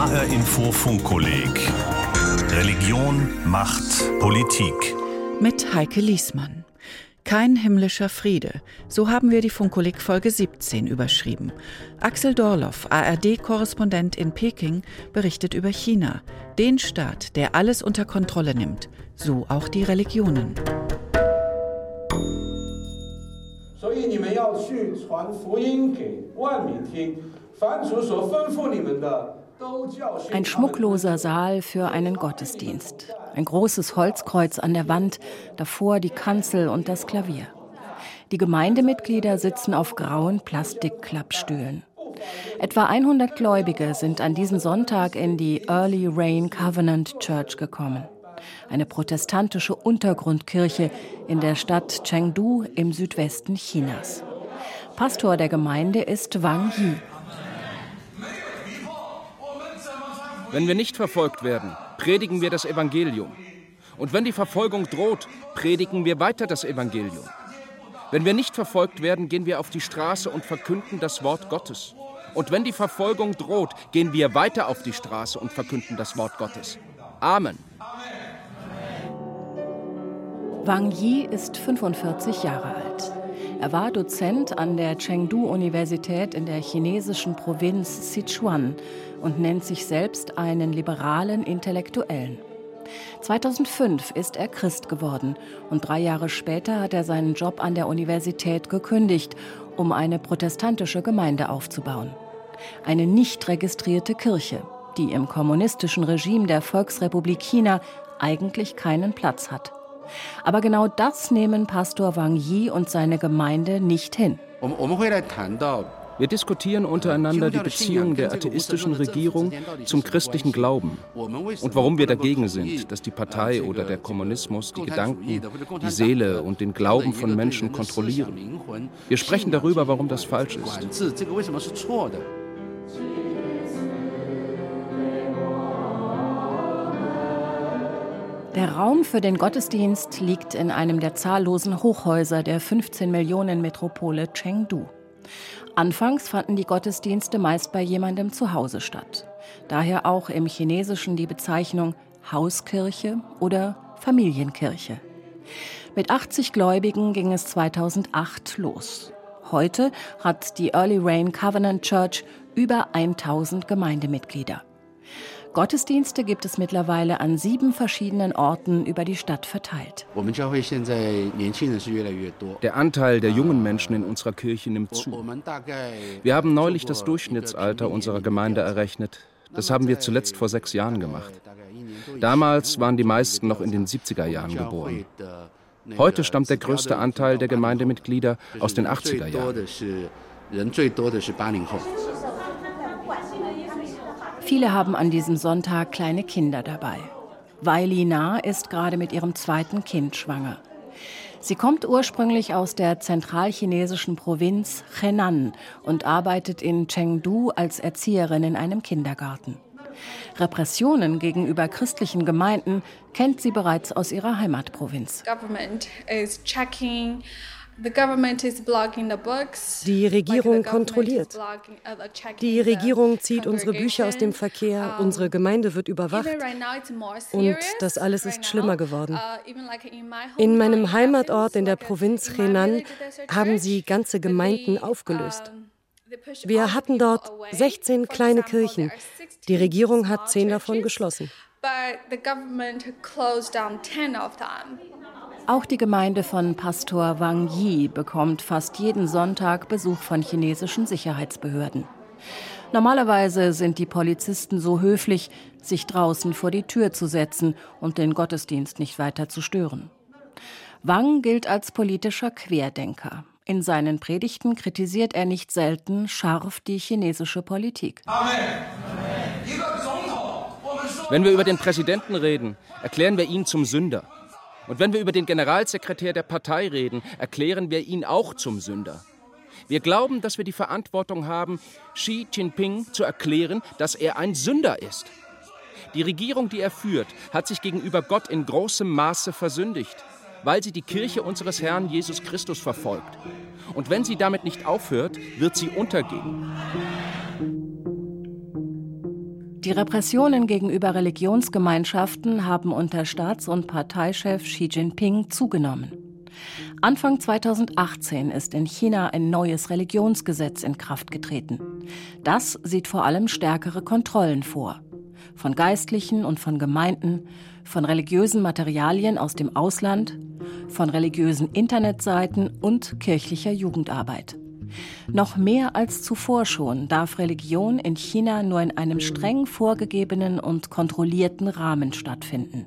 HR Info Funkkolleg Religion, Macht, Politik. Mit Heike Liesmann. Kein himmlischer Friede. So haben wir die Funkkolleg Folge 17 überschrieben. Axel Dorloff, ARD-Korrespondent in Peking, berichtet über China, den Staat, der alles unter Kontrolle nimmt, so auch die Religionen. Ein schmuckloser Saal für einen Gottesdienst. Ein großes Holzkreuz an der Wand, davor die Kanzel und das Klavier. Die Gemeindemitglieder sitzen auf grauen Plastikklappstühlen. Etwa 100 Gläubige sind an diesem Sonntag in die Early Rain Covenant Church gekommen. Eine protestantische Untergrundkirche in der Stadt Chengdu im Südwesten Chinas. Pastor der Gemeinde ist Wang Yi. Wenn wir nicht verfolgt werden, predigen wir das Evangelium. Und wenn die Verfolgung droht, predigen wir weiter das Evangelium. Wenn wir nicht verfolgt werden, gehen wir auf die Straße und verkünden das Wort Gottes. Und wenn die Verfolgung droht, gehen wir weiter auf die Straße und verkünden das Wort Gottes. Amen. Wang Yi ist 45 Jahre alt. Er war Dozent an der Chengdu-Universität in der chinesischen Provinz Sichuan und nennt sich selbst einen liberalen Intellektuellen. 2005 ist er Christ geworden und drei Jahre später hat er seinen Job an der Universität gekündigt, um eine protestantische Gemeinde aufzubauen. Eine nicht registrierte Kirche, die im kommunistischen Regime der Volksrepublik China eigentlich keinen Platz hat. Aber genau das nehmen Pastor Wang Yi und seine Gemeinde nicht hin. Wir, wir wir diskutieren untereinander die Beziehung der atheistischen Regierung zum christlichen Glauben und warum wir dagegen sind, dass die Partei oder der Kommunismus die Gedanken, die Seele und den Glauben von Menschen kontrollieren. Wir sprechen darüber, warum das falsch ist. Der Raum für den Gottesdienst liegt in einem der zahllosen Hochhäuser der 15 Millionen Metropole Chengdu. Anfangs fanden die Gottesdienste meist bei jemandem zu Hause statt. Daher auch im Chinesischen die Bezeichnung Hauskirche oder Familienkirche. Mit 80 Gläubigen ging es 2008 los. Heute hat die Early Rain Covenant Church über 1000 Gemeindemitglieder. Gottesdienste gibt es mittlerweile an sieben verschiedenen Orten über die Stadt verteilt. Der Anteil der jungen Menschen in unserer Kirche nimmt zu. Wir haben neulich das Durchschnittsalter unserer Gemeinde errechnet. Das haben wir zuletzt vor sechs Jahren gemacht. Damals waren die meisten noch in den 70er Jahren geboren. Heute stammt der größte Anteil der Gemeindemitglieder aus den 80er Jahren. Viele haben an diesem Sonntag kleine Kinder dabei. Weili Na ist gerade mit ihrem zweiten Kind schwanger. Sie kommt ursprünglich aus der zentralchinesischen Provinz Henan und arbeitet in Chengdu als Erzieherin in einem Kindergarten. Repressionen gegenüber christlichen Gemeinden kennt sie bereits aus ihrer Heimatprovinz. government is checking the government is blocking the books Die Regierung government is kontrolliert. uh, Die the Regierung zieht unsere Bücher aus dem. Verkehr, unsere Gemeinde wird überwacht. Und das alles ist schlimmer geworden. Uh, in meinem in Heimatort in der Provinz Henan haben sie ganze Gemeinden aufgelöst. Wir hatten dort away. 16 For kleine Kirchen. there are 16 Die Regierung hat zehn davon churches, geschlossen. But the government closed down 10 of them. Auch die Gemeinde von Pastor Wang Yi bekommt fast jeden Sonntag Besuch von chinesischen Sicherheitsbehörden. Normalerweise sind die Polizisten so höflich, sich draußen vor die Tür zu setzen und den Gottesdienst nicht weiter zu stören. Wang gilt als politischer Querdenker. In seinen Predigten kritisiert er nicht selten scharf die chinesische Politik. Wenn wir über den Präsidenten reden, erklären wir ihn zum Sünder. Und wenn wir über den Generalsekretär der Partei reden, erklären wir ihn auch zum Sünder. Wir glauben, dass wir die Verantwortung haben, Xi Jinping zu erklären, dass er ein Sünder ist. Die Regierung, die er führt, hat sich gegenüber Gott in großem Maße versündigt, weil sie die Kirche unseres Herrn Jesus Christus verfolgt. Und wenn sie damit nicht aufhört, wird sie untergehen. Die Repressionen gegenüber Religionsgemeinschaften haben unter Staats- und Parteichef Xi Jinping zugenommen. Anfang 2018 ist in China ein neues Religionsgesetz in Kraft getreten. Das sieht vor allem stärkere Kontrollen vor. Von Geistlichen und von Gemeinden, von religiösen Materialien aus dem Ausland, von religiösen Internetseiten und kirchlicher Jugendarbeit. Noch mehr als zuvor schon darf Religion in China nur in einem streng vorgegebenen und kontrollierten Rahmen stattfinden.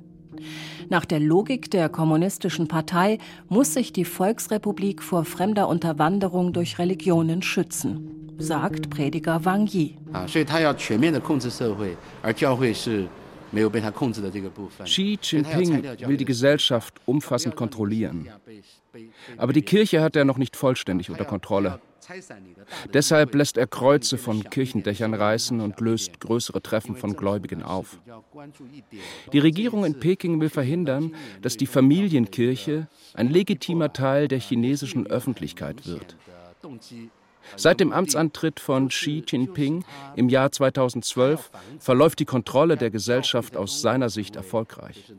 Nach der Logik der Kommunistischen Partei muss sich die Volksrepublik vor fremder Unterwanderung durch Religionen schützen, sagt Prediger Wang Yi. Xi Jinping will die Gesellschaft umfassend kontrollieren. Aber die Kirche hat er noch nicht vollständig unter Kontrolle. Deshalb lässt er Kreuze von Kirchendächern reißen und löst größere Treffen von Gläubigen auf. Die Regierung in Peking will verhindern, dass die Familienkirche ein legitimer Teil der chinesischen Öffentlichkeit wird. Seit dem Amtsantritt von Xi Jinping im Jahr 2012 verläuft die Kontrolle der Gesellschaft aus seiner Sicht erfolgreich.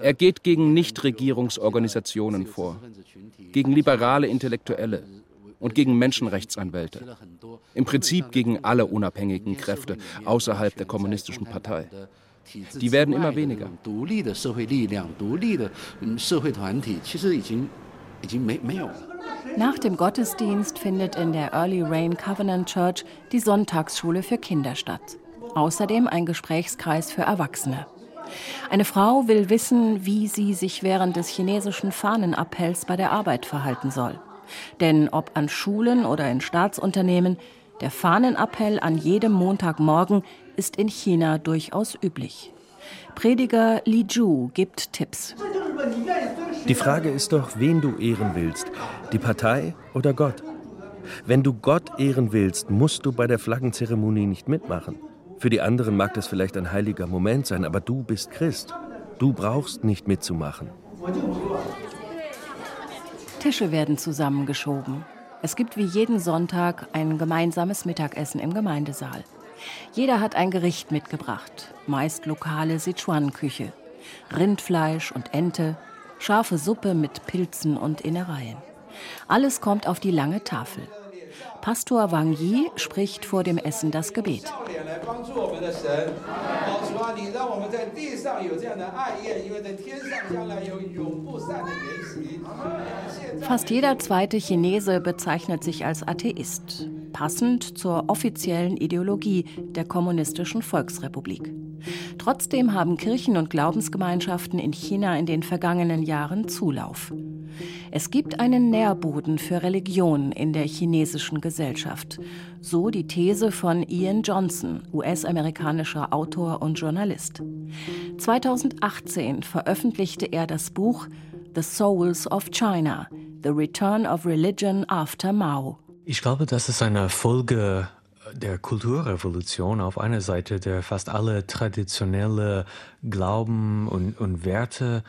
Er geht gegen Nichtregierungsorganisationen vor, gegen liberale Intellektuelle und gegen Menschenrechtsanwälte. Im Prinzip gegen alle unabhängigen Kräfte außerhalb der kommunistischen Partei. Die werden immer weniger. Nach dem Gottesdienst findet in der Early Rain Covenant Church die Sonntagsschule für Kinder statt. Außerdem ein Gesprächskreis für Erwachsene. Eine Frau will wissen, wie sie sich während des chinesischen Fahnenappells bei der Arbeit verhalten soll. Denn ob an Schulen oder in Staatsunternehmen, der Fahnenappell an jedem Montagmorgen ist in China durchaus üblich. Prediger Li Zhu gibt Tipps. Die Frage ist doch, wen du ehren willst, die Partei oder Gott. Wenn du Gott ehren willst, musst du bei der Flaggenzeremonie nicht mitmachen. Für die anderen mag das vielleicht ein heiliger Moment sein, aber du bist Christ. Du brauchst nicht mitzumachen. Tische werden zusammengeschoben. Es gibt wie jeden Sonntag ein gemeinsames Mittagessen im Gemeindesaal. Jeder hat ein Gericht mitgebracht, meist lokale Sichuan-Küche. Rindfleisch und Ente, scharfe Suppe mit Pilzen und Innereien. Alles kommt auf die lange Tafel. Pastor Wang Yi spricht vor dem Essen das Gebet. Fast jeder zweite Chinese bezeichnet sich als Atheist, passend zur offiziellen Ideologie der Kommunistischen Volksrepublik. Trotzdem haben Kirchen und Glaubensgemeinschaften in China in den vergangenen Jahren Zulauf. Es gibt einen Nährboden für Religion in der chinesischen Gesellschaft. So die These von Ian Johnson, US-amerikanischer Autor und Journalist. 2018 veröffentlichte er das Buch The Souls of China, The Return of Religion After Mao. Ich glaube, das ist eine Folge der Kulturrevolution auf einer Seite, der fast alle traditionelle Glauben und, und Werte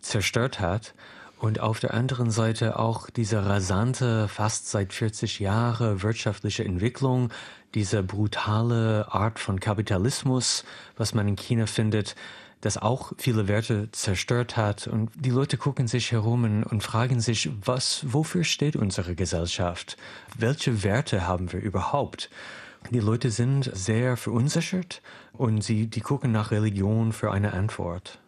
zerstört hat. Und auf der anderen Seite auch diese rasante, fast seit 40 Jahren wirtschaftliche Entwicklung, diese brutale Art von Kapitalismus, was man in China findet, das auch viele Werte zerstört hat. Und die Leute gucken sich herum und fragen sich, was, wofür steht unsere Gesellschaft? Welche Werte haben wir überhaupt? Die Leute sind sehr verunsichert und sie, die gucken nach Religion für eine Antwort.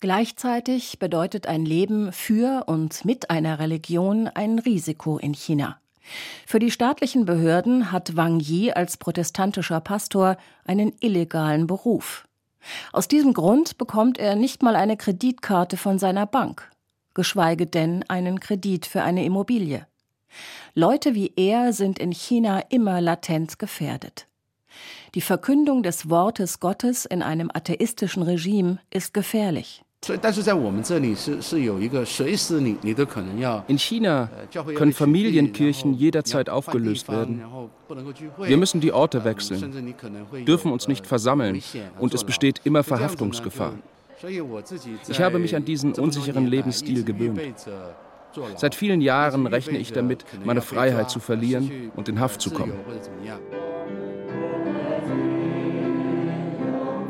Gleichzeitig bedeutet ein Leben für und mit einer Religion ein Risiko in China. Für die staatlichen Behörden hat Wang Yi als protestantischer Pastor einen illegalen Beruf. Aus diesem Grund bekommt er nicht mal eine Kreditkarte von seiner Bank, geschweige denn einen Kredit für eine Immobilie. Leute wie er sind in China immer latent gefährdet. Die Verkündung des Wortes Gottes in einem atheistischen Regime ist gefährlich. In China können Familienkirchen jederzeit aufgelöst werden. Wir müssen die Orte wechseln, dürfen uns nicht versammeln und es besteht immer Verhaftungsgefahr. Ich habe mich an diesen unsicheren Lebensstil gewöhnt. Seit vielen Jahren rechne ich damit, meine Freiheit zu verlieren und in Haft zu kommen.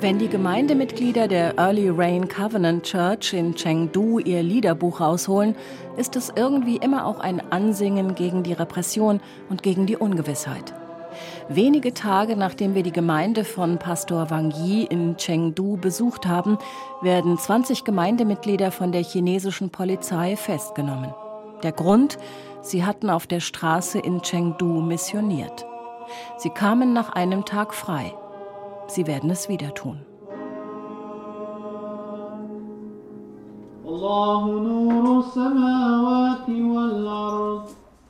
Wenn die Gemeindemitglieder der Early Rain Covenant Church in Chengdu ihr Liederbuch rausholen, ist es irgendwie immer auch ein Ansingen gegen die Repression und gegen die Ungewissheit. Wenige Tage nachdem wir die Gemeinde von Pastor Wang Yi in Chengdu besucht haben, werden 20 Gemeindemitglieder von der chinesischen Polizei festgenommen. Der Grund, sie hatten auf der Straße in Chengdu missioniert. Sie kamen nach einem Tag frei. Sie werden es wieder tun.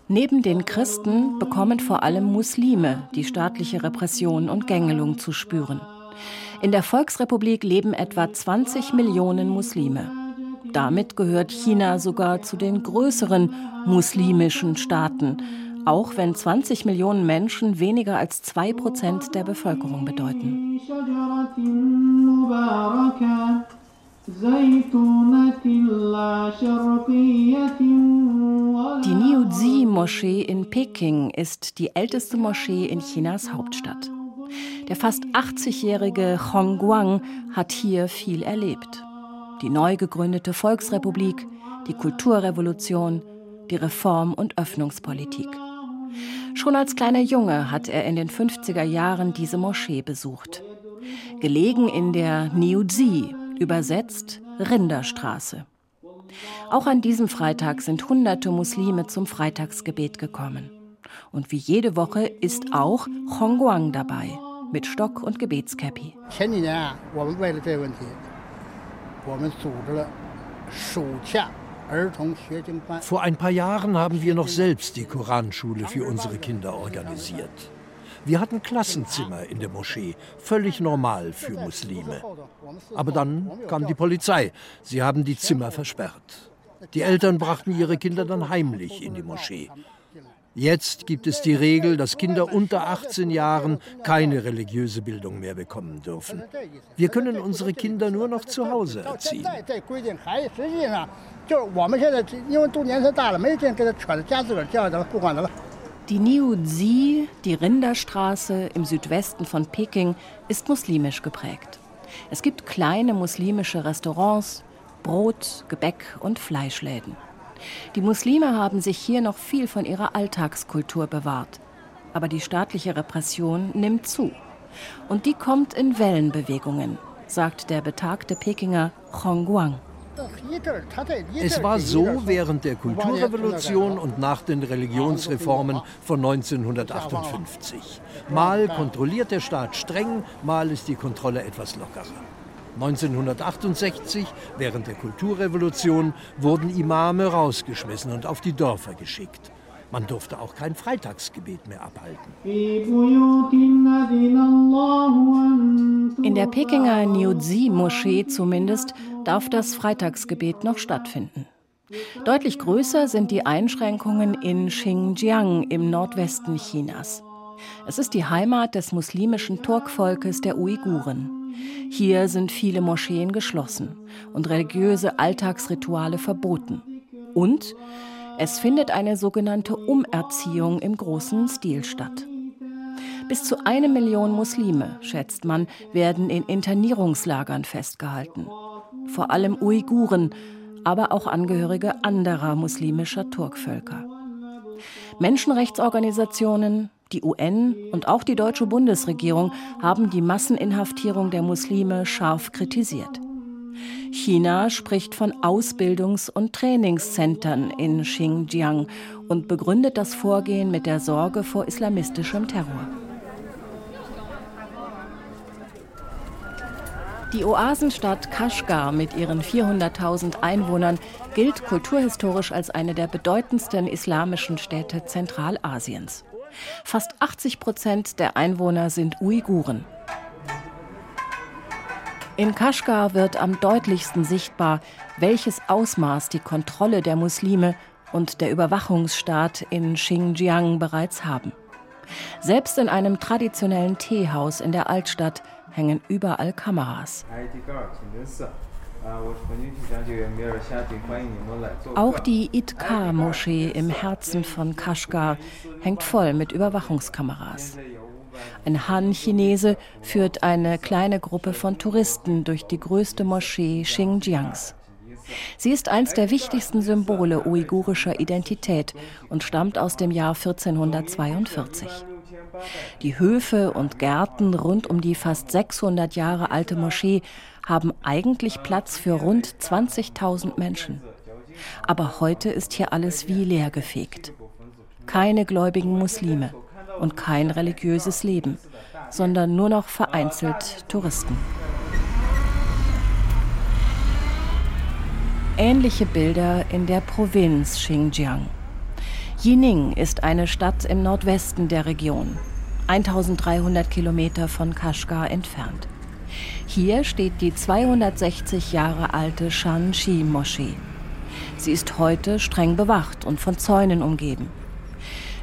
Neben den Christen bekommen vor allem Muslime die staatliche Repression und Gängelung zu spüren. In der Volksrepublik leben etwa 20 Millionen Muslime. Damit gehört China sogar zu den größeren muslimischen Staaten auch wenn 20 Millionen Menschen weniger als 2 Prozent der Bevölkerung bedeuten. Die Niuzi-Moschee in Peking ist die älteste Moschee in Chinas Hauptstadt. Der fast 80-jährige Hong Guang hat hier viel erlebt. Die neu gegründete Volksrepublik, die Kulturrevolution, die Reform- und Öffnungspolitik. Schon als kleiner Junge hat er in den 50er Jahren diese Moschee besucht. Gelegen in der Niuzi, übersetzt Rinderstraße. Auch an diesem Freitag sind hunderte Muslime zum Freitagsgebet gekommen. Und wie jede Woche ist auch Hongguang dabei, mit Stock und Gebetskäppi. Vor ein paar Jahren haben wir noch selbst die Koranschule für unsere Kinder organisiert. Wir hatten Klassenzimmer in der Moschee, völlig normal für Muslime. Aber dann kam die Polizei. Sie haben die Zimmer versperrt. Die Eltern brachten ihre Kinder dann heimlich in die Moschee. Jetzt gibt es die Regel, dass Kinder unter 18 Jahren keine religiöse Bildung mehr bekommen dürfen. Wir können unsere Kinder nur noch zu Hause erziehen. Die Niuzi, die Rinderstraße im Südwesten von Peking, ist muslimisch geprägt. Es gibt kleine muslimische Restaurants, Brot, Gebäck und Fleischläden. Die Muslime haben sich hier noch viel von ihrer Alltagskultur bewahrt. Aber die staatliche Repression nimmt zu. Und die kommt in Wellenbewegungen, sagt der betagte Pekinger Hong Guang. Es war so während der Kulturrevolution und nach den Religionsreformen von 1958. Mal kontrolliert der Staat streng, mal ist die Kontrolle etwas lockerer. 1968, während der Kulturrevolution, wurden Imame rausgeschmissen und auf die Dörfer geschickt. Man durfte auch kein Freitagsgebet mehr abhalten. In der Pekinger Niuzi-Moschee zumindest darf das Freitagsgebet noch stattfinden. Deutlich größer sind die Einschränkungen in Xinjiang im Nordwesten Chinas. Es ist die Heimat des muslimischen Turkvolkes der Uiguren. Hier sind viele Moscheen geschlossen und religiöse Alltagsrituale verboten. Und es findet eine sogenannte Umerziehung im großen Stil statt. Bis zu eine Million Muslime, schätzt man, werden in Internierungslagern festgehalten. Vor allem Uiguren, aber auch Angehörige anderer muslimischer Turkvölker. Menschenrechtsorganisationen, die UN und auch die deutsche Bundesregierung haben die Masseninhaftierung der Muslime scharf kritisiert. China spricht von Ausbildungs- und Trainingszentren in Xinjiang und begründet das Vorgehen mit der Sorge vor islamistischem Terror. Die Oasenstadt Kashgar mit ihren 400.000 Einwohnern gilt kulturhistorisch als eine der bedeutendsten islamischen Städte Zentralasiens. Fast 80 Prozent der Einwohner sind Uiguren. In Kashgar wird am deutlichsten sichtbar, welches Ausmaß die Kontrolle der Muslime und der Überwachungsstaat in Xinjiang bereits haben. Selbst in einem traditionellen Teehaus in der Altstadt hängen überall Kameras. Auch die Itkar-Moschee im Herzen von Kashgar hängt voll mit Überwachungskameras. ein Han-Chinese, führt eine kleine Gruppe von Touristen durch die größte Moschee Xinjiangs. Sie ist eines der wichtigsten Symbole uigurischer Identität und stammt aus dem Jahr 1442. Die Höfe und Gärten rund um die fast 600 Jahre alte Moschee haben eigentlich Platz für rund 20.000 Menschen. Aber heute ist hier alles wie leergefegt. Keine gläubigen Muslime und kein religiöses Leben, sondern nur noch vereinzelt Touristen. Ähnliche Bilder in der Provinz Xinjiang. Jining ist eine Stadt im Nordwesten der Region, 1300 Kilometer von Kashgar entfernt. Hier steht die 260 Jahre alte Shanxi-Moschee. Sie ist heute streng bewacht und von Zäunen umgeben.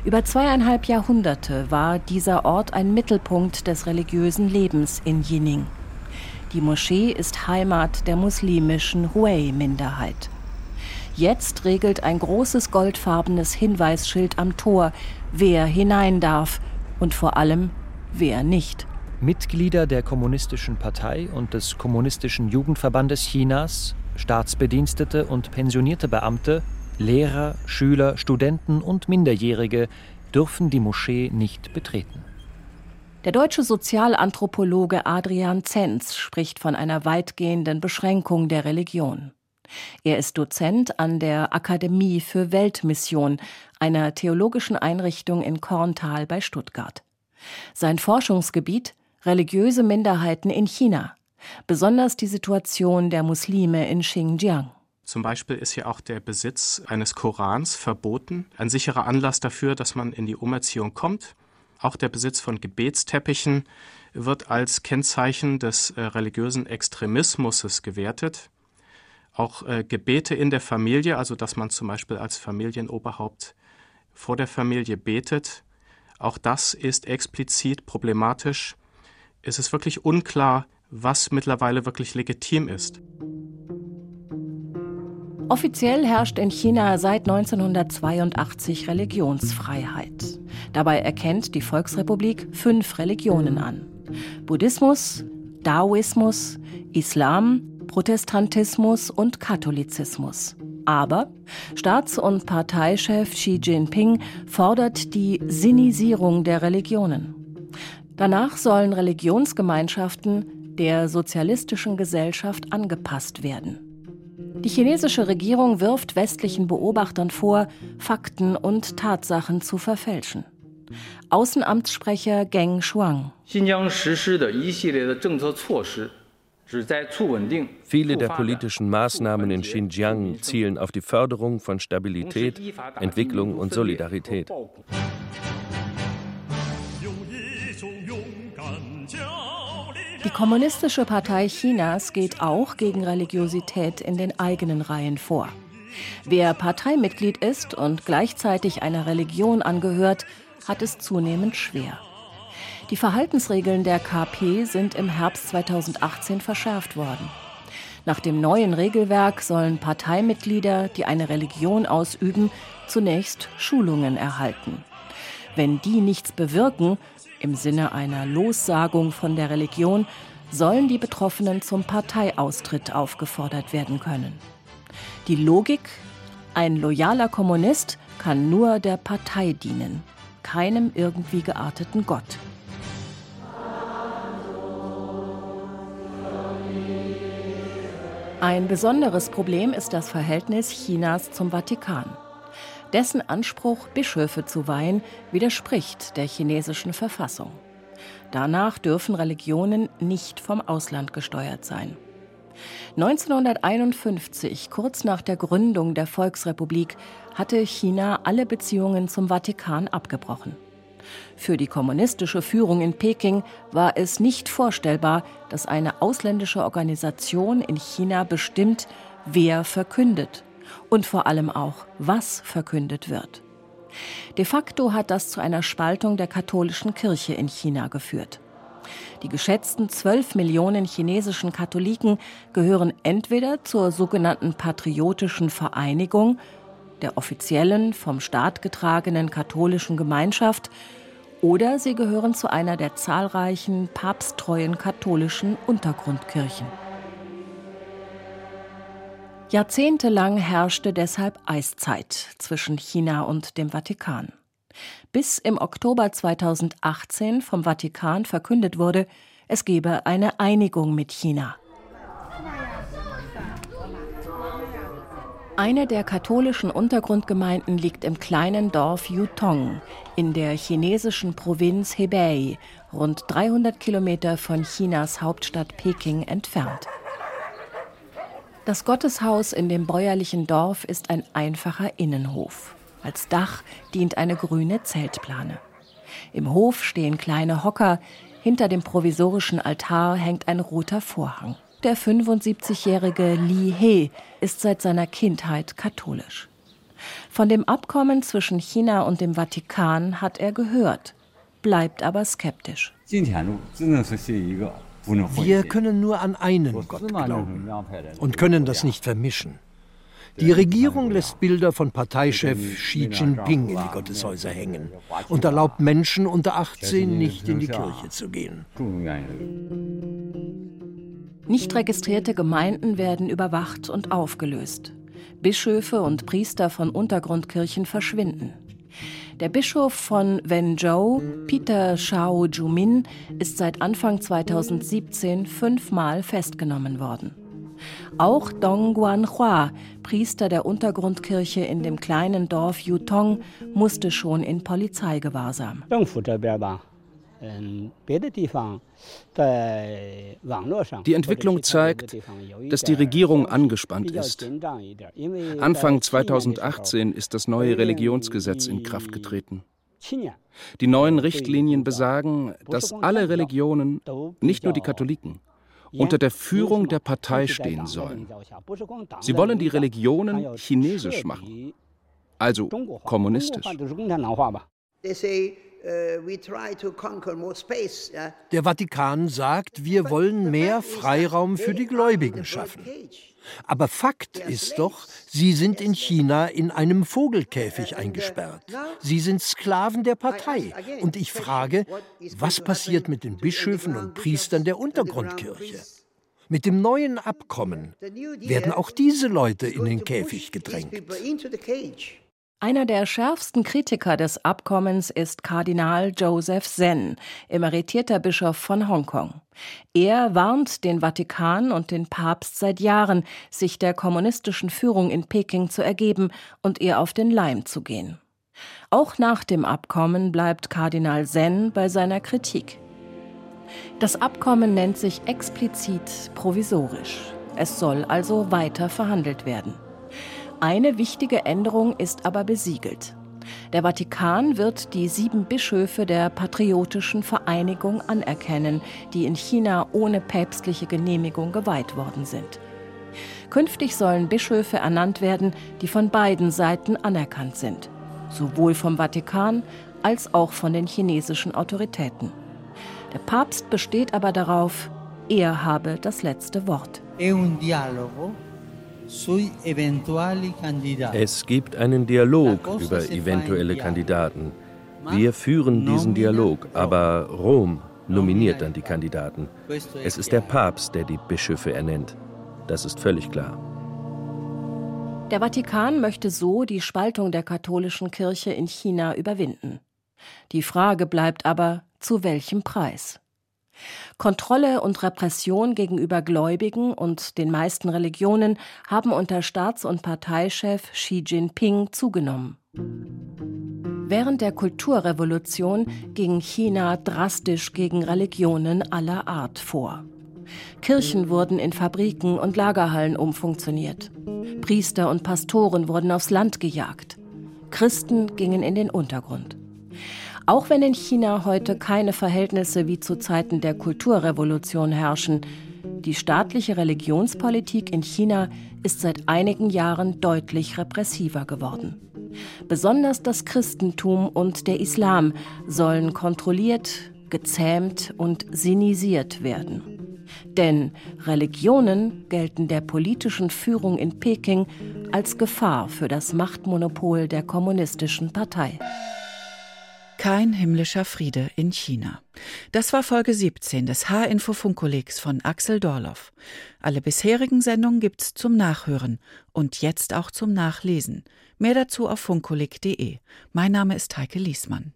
Über zweieinhalb Jahrhunderte war dieser Ort ein Mittelpunkt des religiösen Lebens in Jining. Die Moschee ist Heimat der muslimischen Hui-Minderheit. Jetzt regelt ein großes goldfarbenes Hinweisschild am Tor, wer hinein darf und vor allem wer nicht. Mitglieder der Kommunistischen Partei und des Kommunistischen Jugendverbandes Chinas, Staatsbedienstete und pensionierte Beamte, Lehrer, Schüler, Studenten und Minderjährige dürfen die Moschee nicht betreten. Der deutsche Sozialanthropologe Adrian Zenz spricht von einer weitgehenden Beschränkung der Religion. Er ist Dozent an der Akademie für Weltmission, einer theologischen Einrichtung in Korntal bei Stuttgart. Sein Forschungsgebiet religiöse Minderheiten in China, besonders die Situation der Muslime in Xinjiang. Zum Beispiel ist hier auch der Besitz eines Korans verboten, ein sicherer Anlass dafür, dass man in die Umerziehung kommt. Auch der Besitz von Gebetsteppichen wird als Kennzeichen des äh, religiösen Extremismus gewertet. Auch äh, Gebete in der Familie, also dass man zum Beispiel als Familienoberhaupt vor der Familie betet, auch das ist explizit problematisch. Es ist wirklich unklar, was mittlerweile wirklich legitim ist. Offiziell herrscht in China seit 1982 Religionsfreiheit. Dabei erkennt die Volksrepublik fünf Religionen an. Buddhismus, Daoismus, Islam, Protestantismus und Katholizismus. Aber Staats- und Parteichef Xi Jinping fordert die Sinisierung der Religionen. Danach sollen Religionsgemeinschaften der sozialistischen Gesellschaft angepasst werden. Die chinesische Regierung wirft westlichen Beobachtern vor, Fakten und Tatsachen zu verfälschen. Außenamtssprecher Geng Shuang. Viele der politischen Maßnahmen in Xinjiang zielen auf die Förderung von Stabilität, Entwicklung und Solidarität. Die Kommunistische Partei Chinas geht auch gegen Religiosität in den eigenen Reihen vor. Wer Parteimitglied ist und gleichzeitig einer Religion angehört, hat es zunehmend schwer. Die Verhaltensregeln der KP sind im Herbst 2018 verschärft worden. Nach dem neuen Regelwerk sollen Parteimitglieder, die eine Religion ausüben, zunächst Schulungen erhalten. Wenn die nichts bewirken, im Sinne einer Lossagung von der Religion, sollen die Betroffenen zum Parteiaustritt aufgefordert werden können. Die Logik, ein loyaler Kommunist kann nur der Partei dienen, keinem irgendwie gearteten Gott. Ein besonderes Problem ist das Verhältnis Chinas zum Vatikan. Dessen Anspruch, Bischöfe zu weihen, widerspricht der chinesischen Verfassung. Danach dürfen Religionen nicht vom Ausland gesteuert sein. 1951, kurz nach der Gründung der Volksrepublik, hatte China alle Beziehungen zum Vatikan abgebrochen. Für die kommunistische Führung in Peking war es nicht vorstellbar, dass eine ausländische Organisation in China bestimmt, wer verkündet und vor allem auch, was verkündet wird. De facto hat das zu einer Spaltung der katholischen Kirche in China geführt. Die geschätzten 12 Millionen chinesischen Katholiken gehören entweder zur sogenannten Patriotischen Vereinigung, der offiziellen, vom Staat getragenen katholischen Gemeinschaft, Oder sie gehören zu einer der zahlreichen papsttreuen katholischen Untergrundkirchen. Jahrzehntelang herrschte deshalb Eiszeit zwischen China und dem Vatikan. Bis im Oktober 2018 vom Vatikan verkündet wurde, es gebe eine Einigung mit China. Eine der katholischen Untergrundgemeinden liegt im kleinen Dorf Yutong in der chinesischen Provinz Hebei, rund 300 Kilometer von Chinas Hauptstadt Peking entfernt. Das Gotteshaus in dem bäuerlichen Dorf ist ein einfacher Innenhof. Als Dach dient eine grüne Zeltplane. Im Hof stehen kleine Hocker, hinter dem provisorischen Altar hängt ein roter Vorhang. Der 75-jährige Li He ist seit seiner Kindheit katholisch. Von dem Abkommen zwischen China und dem Vatikan hat er gehört, bleibt aber skeptisch. Wir können nur an einen Gott glauben und können das nicht vermischen. Die Regierung lässt Bilder von Parteichef Xi Jinping in die Gotteshäuser hängen und erlaubt Menschen unter 18 nicht in die Kirche zu gehen. Nicht registrierte Gemeinden werden überwacht und aufgelöst. Bischöfe und Priester von Untergrundkirchen verschwinden. Der Bischof von Wenzhou, Peter Shao Jumin, ist seit Anfang 2017 fünfmal festgenommen worden. Auch Dong Guanhua, Priester der Untergrundkirche in dem kleinen Dorf Yutong, musste schon in Polizeigewahrsam. Die Entwicklung zeigt, dass die Regierung angespannt ist. Anfang 2018 ist das neue Religionsgesetz in Kraft getreten. Die neuen Richtlinien besagen, dass alle Religionen, nicht nur die Katholiken, unter der Führung der Partei stehen sollen. Sie wollen die Religionen chinesisch machen, also kommunistisch. Der Vatikan sagt, wir wollen mehr Freiraum für die Gläubigen schaffen. Aber Fakt ist doch, sie sind in China in einem Vogelkäfig eingesperrt. Sie sind Sklaven der Partei. Und ich frage, was passiert mit den Bischöfen und Priestern der Untergrundkirche? Mit dem neuen Abkommen werden auch diese Leute in den Käfig gedrängt. Einer der schärfsten Kritiker des Abkommens ist Kardinal Joseph Zen, emeritierter Bischof von Hongkong. Er warnt den Vatikan und den Papst seit Jahren, sich der kommunistischen Führung in Peking zu ergeben und ihr auf den Leim zu gehen. Auch nach dem Abkommen bleibt Kardinal Zen bei seiner Kritik. Das Abkommen nennt sich explizit provisorisch. Es soll also weiter verhandelt werden. Eine wichtige Änderung ist aber besiegelt. Der Vatikan wird die sieben Bischöfe der Patriotischen Vereinigung anerkennen, die in China ohne päpstliche Genehmigung geweiht worden sind. Künftig sollen Bischöfe ernannt werden, die von beiden Seiten anerkannt sind, sowohl vom Vatikan als auch von den chinesischen Autoritäten. Der Papst besteht aber darauf, er habe das letzte Wort. Es gibt einen Dialog über eventuelle Kandidaten. Wir führen diesen Dialog, aber Rom nominiert dann die Kandidaten. Es ist der Papst, der die Bischöfe ernennt. Das ist völlig klar. Der Vatikan möchte so die Spaltung der katholischen Kirche in China überwinden. Die Frage bleibt aber, zu welchem Preis? Kontrolle und Repression gegenüber Gläubigen und den meisten Religionen haben unter Staats- und Parteichef Xi Jinping zugenommen. Während der Kulturrevolution ging China drastisch gegen Religionen aller Art vor. Kirchen wurden in Fabriken und Lagerhallen umfunktioniert. Priester und Pastoren wurden aufs Land gejagt. Christen gingen in den Untergrund. Auch wenn in China heute keine Verhältnisse wie zu Zeiten der Kulturrevolution herrschen, die staatliche Religionspolitik in China ist seit einigen Jahren deutlich repressiver geworden. Besonders das Christentum und der Islam sollen kontrolliert, gezähmt und sinisiert werden. Denn Religionen gelten der politischen Führung in Peking als Gefahr für das Machtmonopol der kommunistischen Partei. Kein himmlischer Friede in China. Das war Folge 17 des H-Info-Funkkollegs von Axel Dorloff. Alle bisherigen Sendungen gibt's zum Nachhören und jetzt auch zum Nachlesen. Mehr dazu auf funkkolleg.de. Mein Name ist Heike Liesmann.